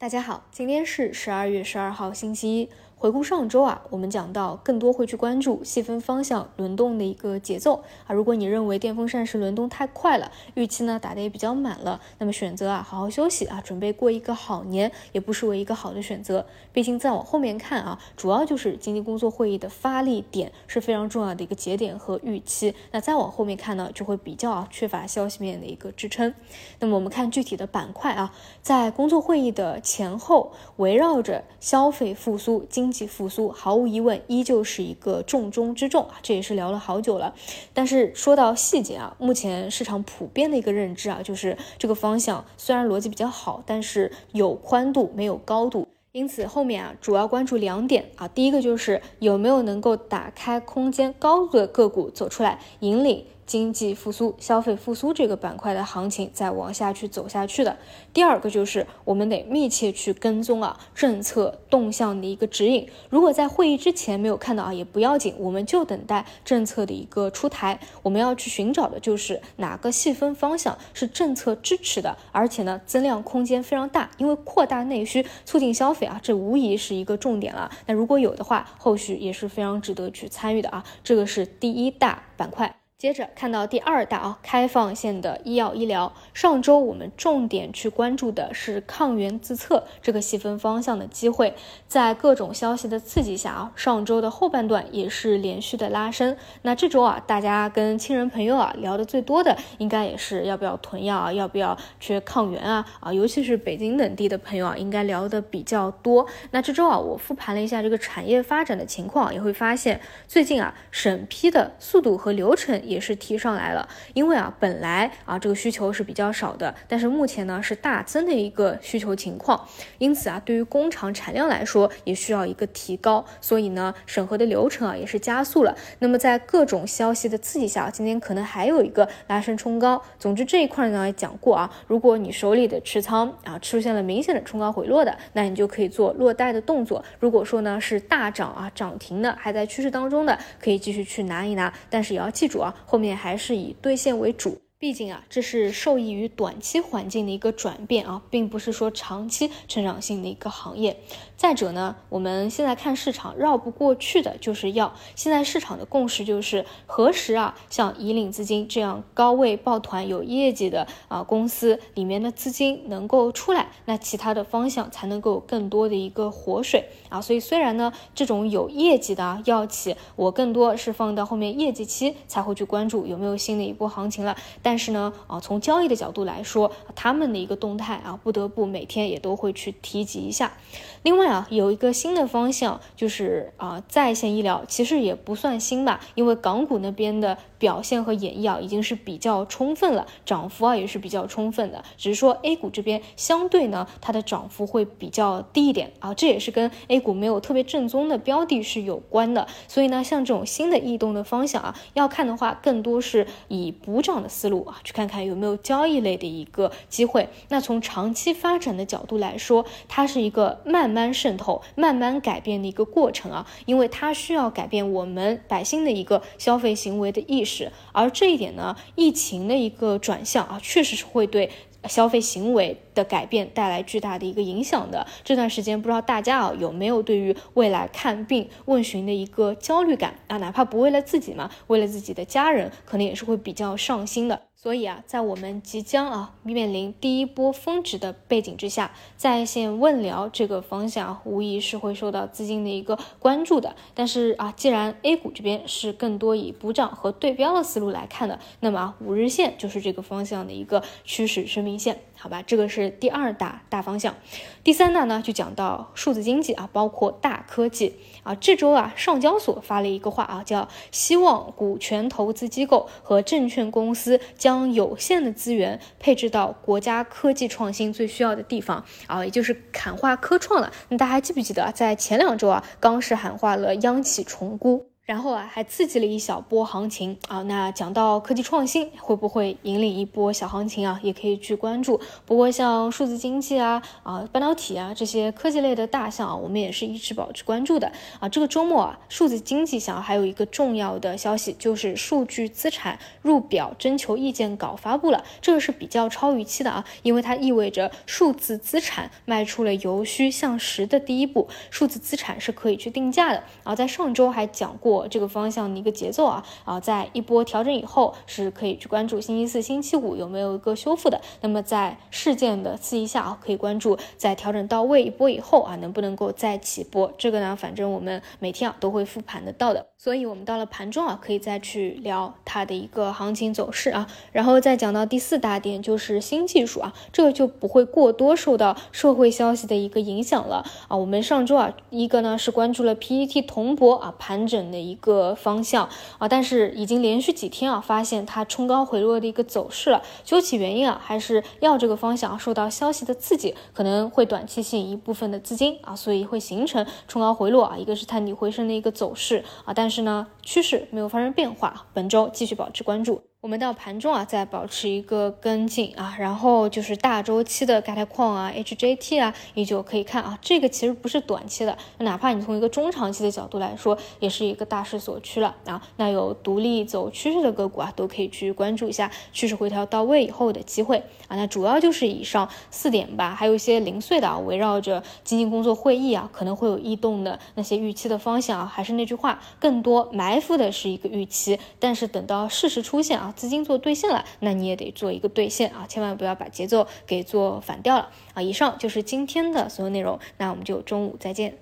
大家好，今天是十二月十二号，星期一。回顾上周啊，我们讲到更多会去关注细分方向轮动的一个节奏啊。如果你认为电风扇是轮动太快了，预期呢打的也比较满了，那么选择啊好好休息啊，准备过一个好年，也不失为一个好的选择。毕竟再往后面看啊，主要就是经济工作会议的发力点是非常重要的一个节点和预期。那再往后面看呢，就会比较啊缺乏消息面的一个支撑。那么我们看具体的板块啊，在工作会议的前后，围绕着消费复苏、经经济复苏毫无疑问依旧是一个重中之重啊，这也是聊了好久了。但是说到细节啊，目前市场普遍的一个认知啊，就是这个方向虽然逻辑比较好，但是有宽度没有高度。因此后面啊，主要关注两点啊，第一个就是有没有能够打开空间高度的个股走出来，引领。经济复苏、消费复苏这个板块的行情再往下去走下去的。第二个就是我们得密切去跟踪啊政策动向的一个指引。如果在会议之前没有看到啊，也不要紧，我们就等待政策的一个出台。我们要去寻找的就是哪个细分方向是政策支持的，而且呢增量空间非常大，因为扩大内需、促进消费啊，这无疑是一个重点了。那如果有的话，后续也是非常值得去参与的啊。这个是第一大板块。接着看到第二大啊，开放线的医药医疗。上周我们重点去关注的是抗原自测这个细分方向的机会，在各种消息的刺激下啊，上周的后半段也是连续的拉升。那这周啊，大家跟亲人朋友啊聊的最多的，应该也是要不要囤药啊，要不要缺抗原啊啊，尤其是北京等地的朋友啊，应该聊的比较多。那这周啊，我复盘了一下这个产业发展的情况，也会发现最近啊，审批的速度和流程。也是提上来了，因为啊，本来啊这个需求是比较少的，但是目前呢是大增的一个需求情况，因此啊，对于工厂产量来说也需要一个提高，所以呢，审核的流程啊也是加速了。那么在各种消息的刺激下，今天可能还有一个拉升冲高。总之这一块呢也讲过啊，如果你手里的持仓啊出现了明显的冲高回落的，那你就可以做落袋的动作。如果说呢是大涨啊涨停的，还在趋势当中的，可以继续去拿一拿，但是也要记住啊。后面还是以兑现为主。毕竟啊，这是受益于短期环境的一个转变啊，并不是说长期成长性的一个行业。再者呢，我们现在看市场绕不过去的就是要现在市场的共识就是何时啊，像以岭资金这样高位抱团有业绩的啊公司里面的资金能够出来，那其他的方向才能够有更多的一个活水啊。所以虽然呢，这种有业绩的药企，我更多是放到后面业绩期才会去关注有没有新的一波行情了。但是呢，啊，从交易的角度来说，他们的一个动态啊，不得不每天也都会去提及一下。另外啊，有一个新的方向就是啊，在线医疗其实也不算新吧，因为港股那边的表现和演绎啊，已经是比较充分了，涨幅啊也是比较充分的。只是说 A 股这边相对呢，它的涨幅会比较低一点啊，这也是跟 A 股没有特别正宗的标的是有关的。所以呢，像这种新的异动的方向啊，要看的话，更多是以补涨的思路。去看看有没有交易类的一个机会。那从长期发展的角度来说，它是一个慢慢渗透、慢慢改变的一个过程啊，因为它需要改变我们百姓的一个消费行为的意识。而这一点呢，疫情的一个转向啊，确实是会对。消费行为的改变带来巨大的一个影响的这段时间，不知道大家啊有没有对于未来看病问询的一个焦虑感啊？哪怕不为了自己嘛，为了自己的家人，可能也是会比较上心的。所以啊，在我们即将啊面临第一波峰值的背景之下，在线问聊这个方向无疑是会受到资金的一个关注的。但是啊，既然 A 股这边是更多以补涨和对标的思路来看的，那么啊，五日线就是这个方向的一个趋势生命线。好吧，这个是第二大大方向。第三大呢，就讲到数字经济啊，包括大科技啊。这周啊，上交所发了一个话啊，叫希望股权投资机构和证券公司将将有限的资源配置到国家科技创新最需要的地方啊，也就是喊话科创了。那大家还记不记得，在前两周啊，刚是喊话了央企重估。然后啊，还刺激了一小波行情啊。那讲到科技创新，会不会引领一波小行情啊？也可以去关注。不过像数字经济啊、啊半导体啊这些科技类的大项啊，我们也是一直保持关注的啊。这个周末啊，数字经济项还有一个重要的消息，就是数据资产入表征求意见稿发布了。这个是比较超预期的啊，因为它意味着数字资产迈出了由虚向实的第一步。数字资产是可以去定价的。啊在上周还讲过。这个方向的一个节奏啊啊，在一波调整以后，是可以去关注星期四、星期五有没有一个修复的。那么在事件的刺激下啊，可以关注在调整到位一波以后啊，能不能够再起波？这个呢，反正我们每天啊都会复盘得到的。所以，我们到了盘中啊，可以再去聊它的一个行情走势啊。然后再讲到第四大点，就是新技术啊，这个就不会过多受到社会消息的一个影响了啊。我们上周啊，一个呢是关注了 PET 铜箔啊盘整的。一个方向啊，但是已经连续几天啊，发现它冲高回落的一个走势了。究其原因啊，还是要这个方向受到消息的刺激，可能会短期吸引一部分的资金啊，所以会形成冲高回落啊，一个是探底回升的一个走势啊，但是呢，趋势没有发生变化，本周继续保持关注。我们到盘中啊，再保持一个跟进啊，然后就是大周期的钙钛矿啊、HJT 啊，依旧可以看啊。这个其实不是短期的，哪怕你从一个中长期的角度来说，也是一个大势所趋了啊。那有独立走趋势的个股啊，都可以去关注一下趋势回调到位以后的机会啊。那主要就是以上四点吧，还有一些零碎的啊，围绕着基金工作会议啊，可能会有异动的那些预期的方向啊。还是那句话，更多埋伏的是一个预期，但是等到事实出现啊。资金做兑现了，那你也得做一个兑现啊，千万不要把节奏给做反掉了啊！以上就是今天的所有内容，那我们就中午再见。